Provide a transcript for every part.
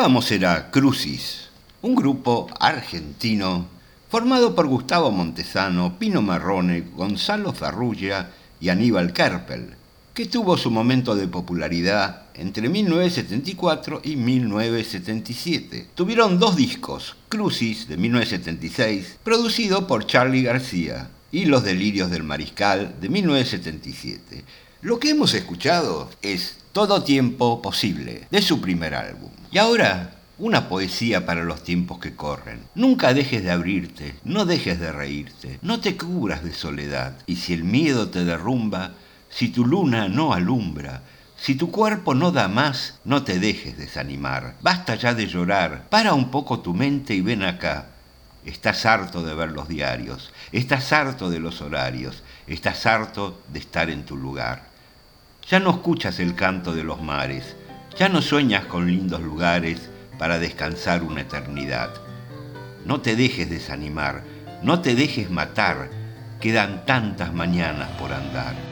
escuchábamos era Crucis, un grupo argentino formado por Gustavo Montesano, Pino Marrone, Gonzalo Ferrugia y Aníbal Kerpel, que tuvo su momento de popularidad entre 1974 y 1977. Tuvieron dos discos, Crucis de 1976, producido por Charlie García, y Los Delirios del Mariscal de 1977. Lo que hemos escuchado es Todo Tiempo Posible, de su primer álbum. Y ahora, una poesía para los tiempos que corren. Nunca dejes de abrirte, no dejes de reírte, no te cubras de soledad. Y si el miedo te derrumba, si tu luna no alumbra, si tu cuerpo no da más, no te dejes desanimar. Basta ya de llorar, para un poco tu mente y ven acá. Estás harto de ver los diarios, estás harto de los horarios, estás harto de estar en tu lugar. Ya no escuchas el canto de los mares, ya no sueñas con lindos lugares para descansar una eternidad. No te dejes desanimar, no te dejes matar, quedan tantas mañanas por andar.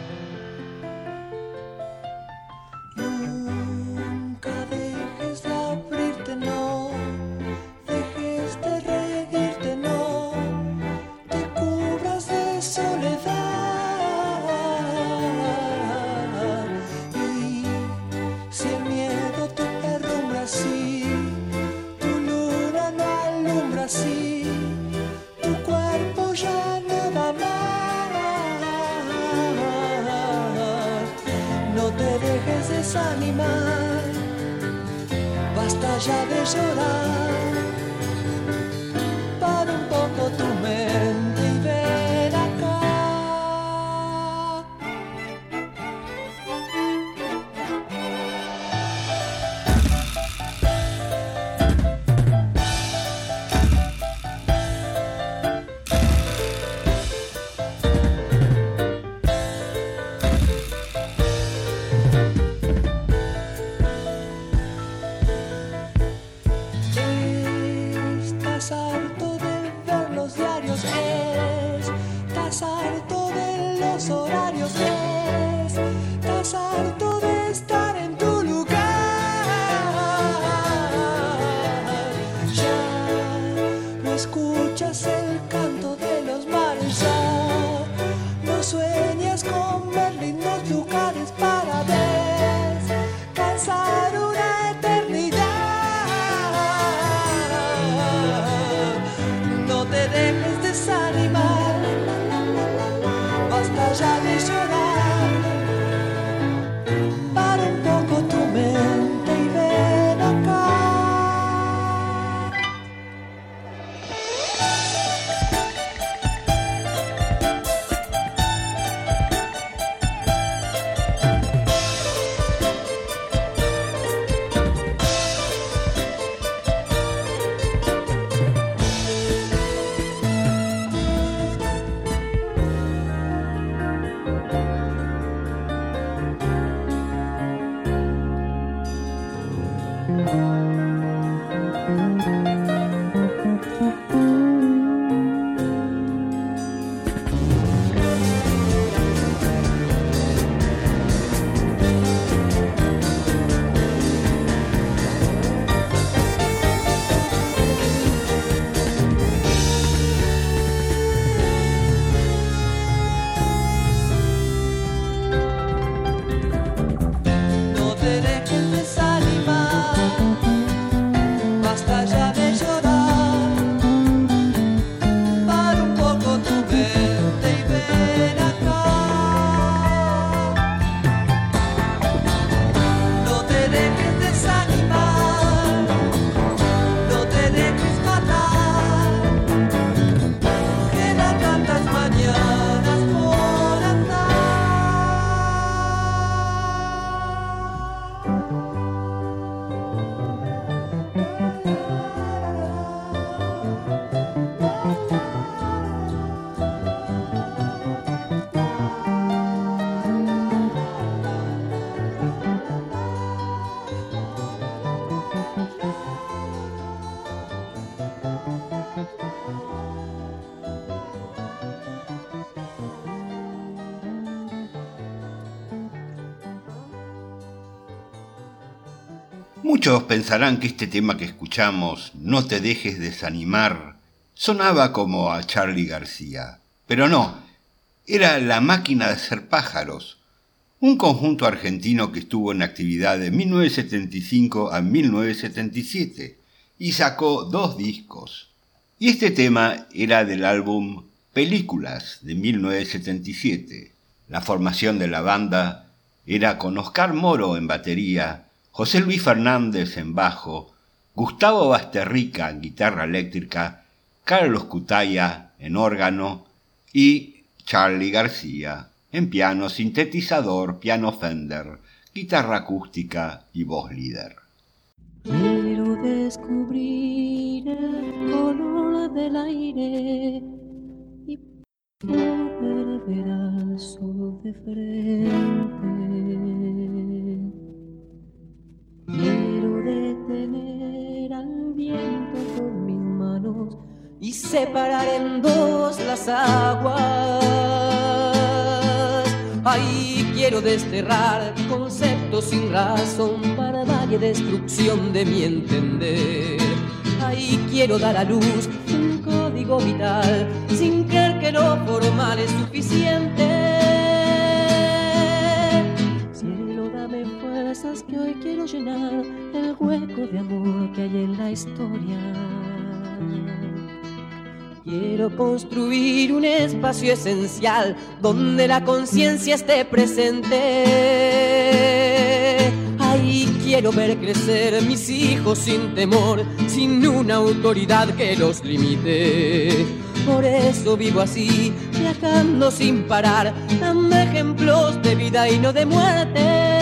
thank you Muchos pensarán que este tema que escuchamos, No te dejes desanimar, sonaba como a Charlie García. Pero no, era La máquina de hacer pájaros, un conjunto argentino que estuvo en actividad de 1975 a 1977 y sacó dos discos. Y este tema era del álbum Películas de 1977. La formación de la banda era con Oscar Moro en batería, José Luis Fernández en bajo, Gustavo Basterrica en guitarra eléctrica, Carlos Cutaya en órgano y Charlie García en piano, sintetizador, piano Fender, guitarra acústica y voz líder. Quiero descubrir el color del aire y poder ver de frente. Quiero detener al viento con mis manos y separar en dos las aguas. Ahí quiero desterrar conceptos sin razón para darle destrucción de mi entender. Ahí quiero dar a luz un código vital sin creer que lo formal es suficiente. Que hoy quiero llenar el hueco de amor que hay en la historia. Quiero construir un espacio esencial donde la conciencia esté presente. Ahí quiero ver crecer mis hijos sin temor, sin una autoridad que los limite. Por eso vivo así, viajando sin parar, dando ejemplos de vida y no de muerte.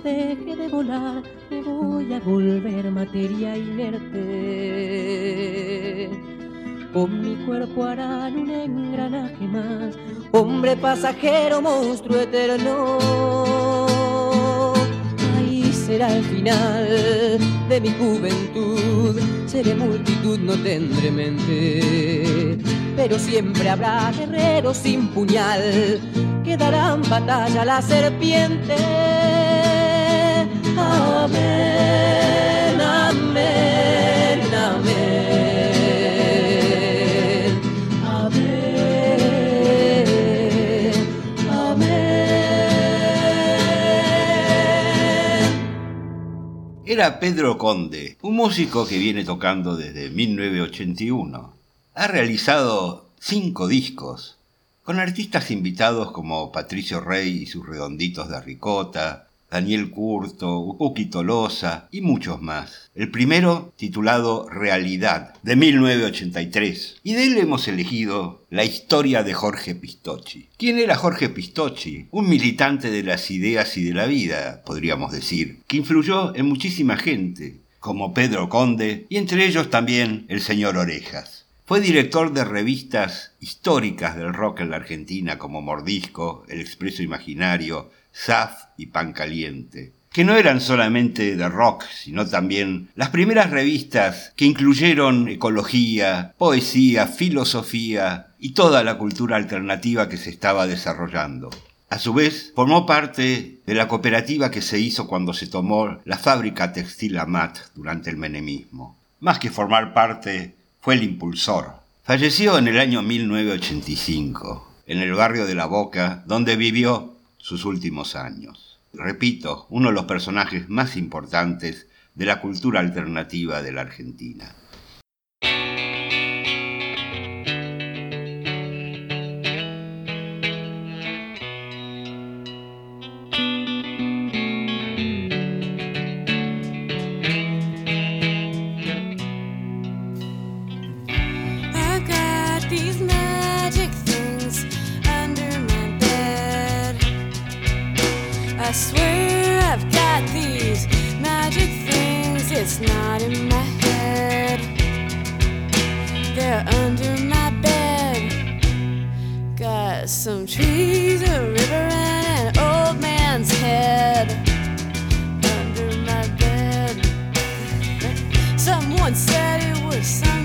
Deje de volar, me voy a volver materia inerte. Con mi cuerpo harán un engranaje más, hombre pasajero, monstruo eterno. Ahí será el final de mi juventud, seré multitud, no tendré mente, pero siempre habrá guerreros sin puñal que darán batalla a la serpiente. Era Pedro Conde, un músico que viene tocando desde 1981. Ha realizado cinco discos, con artistas invitados como Patricio Rey y sus redonditos de ricota, Daniel Curto, Uki Tolosa y muchos más. El primero titulado Realidad, de 1983. Y de él hemos elegido la historia de Jorge Pistocchi. ¿Quién era Jorge Pistocchi? Un militante de las ideas y de la vida, podríamos decir, que influyó en muchísima gente, como Pedro Conde y entre ellos también el señor Orejas. Fue director de revistas históricas del rock en la Argentina como Mordisco, El Expreso Imaginario, SAF y Pan Caliente, que no eran solamente de rock, sino también las primeras revistas que incluyeron ecología, poesía, filosofía y toda la cultura alternativa que se estaba desarrollando. A su vez, formó parte de la cooperativa que se hizo cuando se tomó la fábrica textil Amat durante el menemismo. Más que formar parte fue el impulsor. Falleció en el año 1985, en el barrio de La Boca, donde vivió sus últimos años. Repito, uno de los personajes más importantes de la cultura alternativa de la Argentina. It's not in my head. They're under my bed. Got some trees, a river, and an old man's head. Under my bed. Someone said it was some.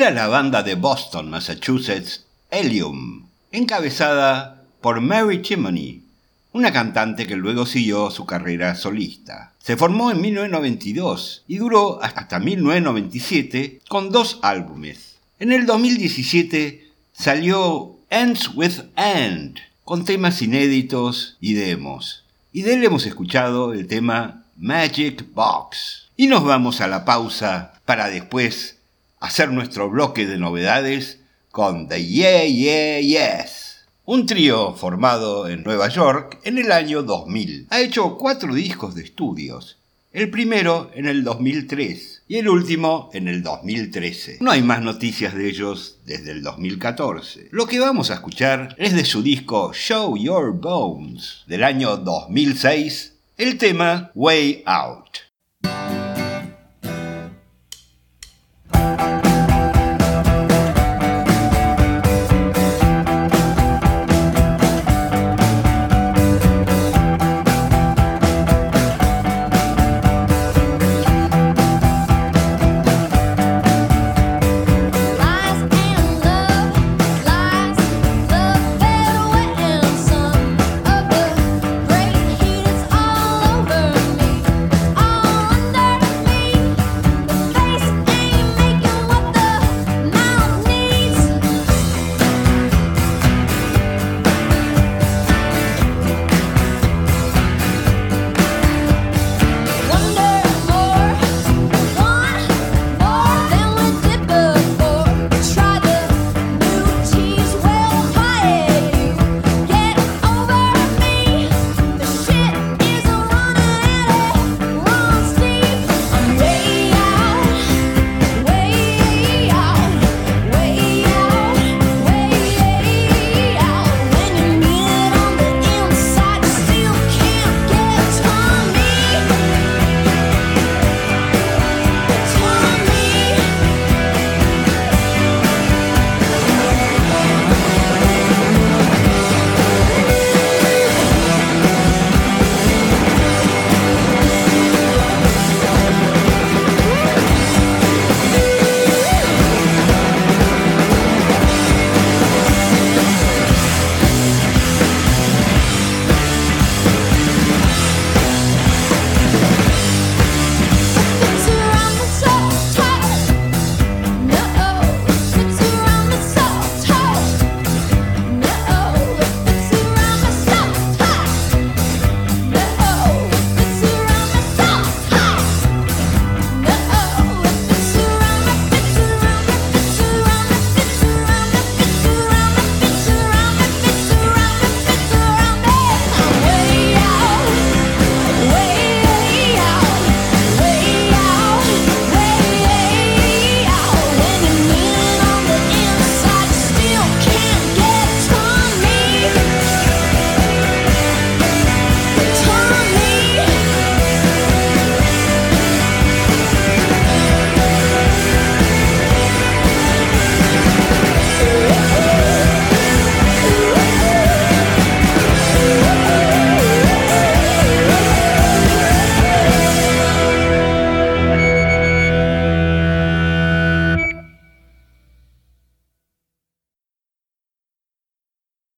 Era la banda de Boston, Massachusetts, Helium, encabezada por Mary Chimney, una cantante que luego siguió su carrera solista. Se formó en 1992 y duró hasta 1997 con dos álbumes. En el 2017 salió Ends with End, con temas inéditos y demos. Y de él hemos escuchado el tema Magic Box. Y nos vamos a la pausa para después hacer nuestro bloque de novedades con The Yeah Yeah Yes. Un trío formado en Nueva York en el año 2000. Ha hecho cuatro discos de estudios. El primero en el 2003 y el último en el 2013. No hay más noticias de ellos desde el 2014. Lo que vamos a escuchar es de su disco Show Your Bones del año 2006, el tema Way Out.